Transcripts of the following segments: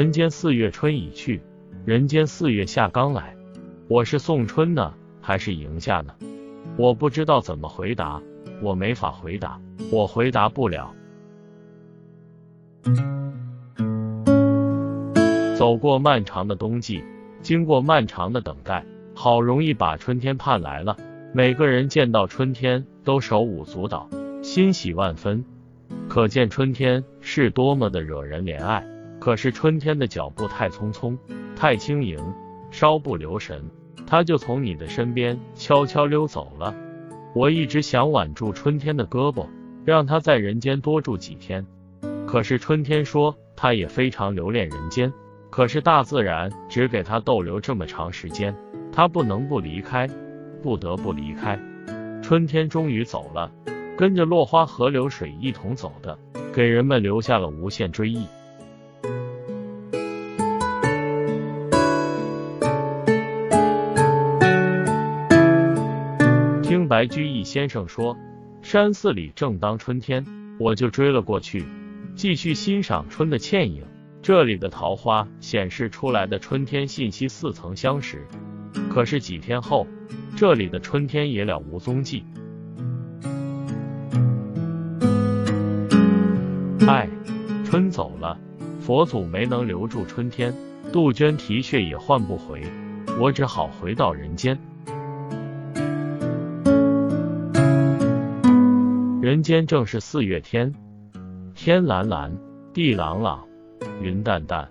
人间四月春已去，人间四月夏刚来。我是送春呢，还是迎夏呢？我不知道怎么回答，我没法回答，我回答不了。走过漫长的冬季，经过漫长的等待，好容易把春天盼来了。每个人见到春天都手舞足蹈，欣喜万分，可见春天是多么的惹人怜爱。可是春天的脚步太匆匆，太轻盈，稍不留神，它就从你的身边悄悄溜走了。我一直想挽住春天的胳膊，让它在人间多住几天。可是春天说，它也非常留恋人间。可是大自然只给它逗留这么长时间，它不能不离开，不得不离开。春天终于走了，跟着落花和流水一同走的，给人们留下了无限追忆。白居易先生说，山寺里正当春天，我就追了过去，继续欣赏春的倩影。这里的桃花显示出来的春天信息似曾相识，可是几天后，这里的春天也了无踪迹。唉，春走了，佛祖没能留住春天，杜鹃啼血也唤不回，我只好回到人间。人间正是四月天，天蓝蓝，地朗朗。云淡淡，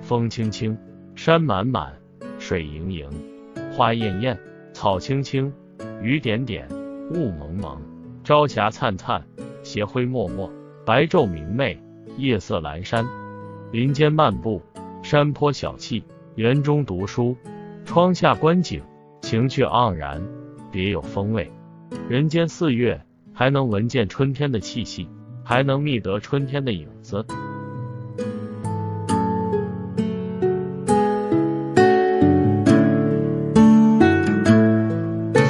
风轻轻，山满满，水盈盈，花艳艳，草青青，雨点点，雾蒙蒙，朝霞灿灿，斜晖脉脉，白昼明媚，夜色阑珊。林间漫步，山坡小憩，园中读书，窗下观景，情趣盎然，别有风味。人间四月，还能闻见春天的气息，还能觅得春天的影子。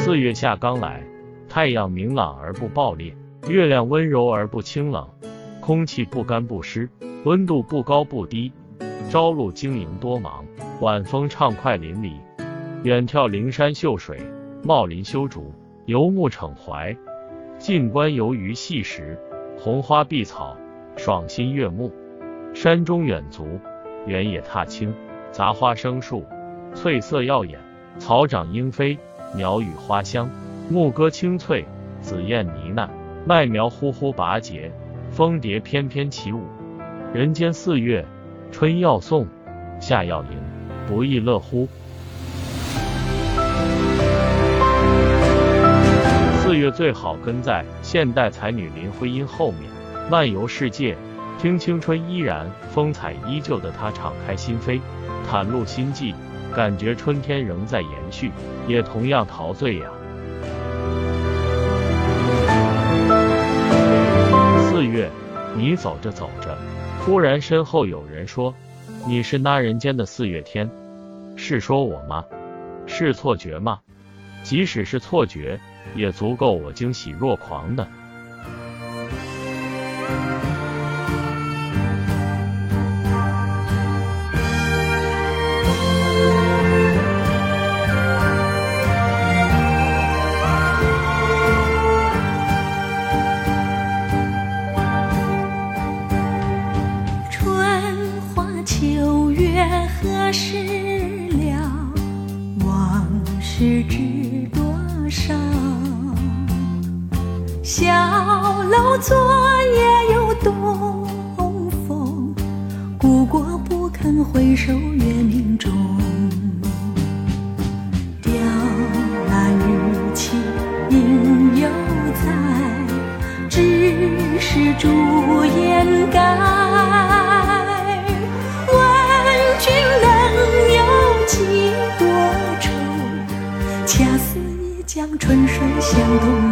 四月下刚来，太阳明朗而不暴烈，月亮温柔而不清冷，空气不干不湿，温度不高不低。朝露晶莹多芒，晚风畅快淋漓。远眺灵山秀水，茂林修竹，游目骋怀；近观游鱼戏石，红花碧草，爽心悦目。山中远足，原野踏青，杂花生树，翠色耀眼，草长莺飞。鸟语花香，牧歌清脆，紫燕呢喃，麦苗呼呼拔节，蜂蝶翩翩起舞。人间四月，春要送，夏要迎，不亦乐乎？却最好跟在现代才女林徽因后面，漫游世界，听青春依然风采依旧的她敞开心扉，袒露心迹。感觉春天仍在延续，也同样陶醉呀。四月，你走着走着，忽然身后有人说：“你是那人间的四月天。”是说我吗？是错觉吗？即使是错觉，也足够我惊喜若狂的。春花秋月何时小楼昨夜又东风，故国不肯回首月明中。雕栏玉砌应犹在，只是朱颜改。问君能有几多愁？恰似一江春水向东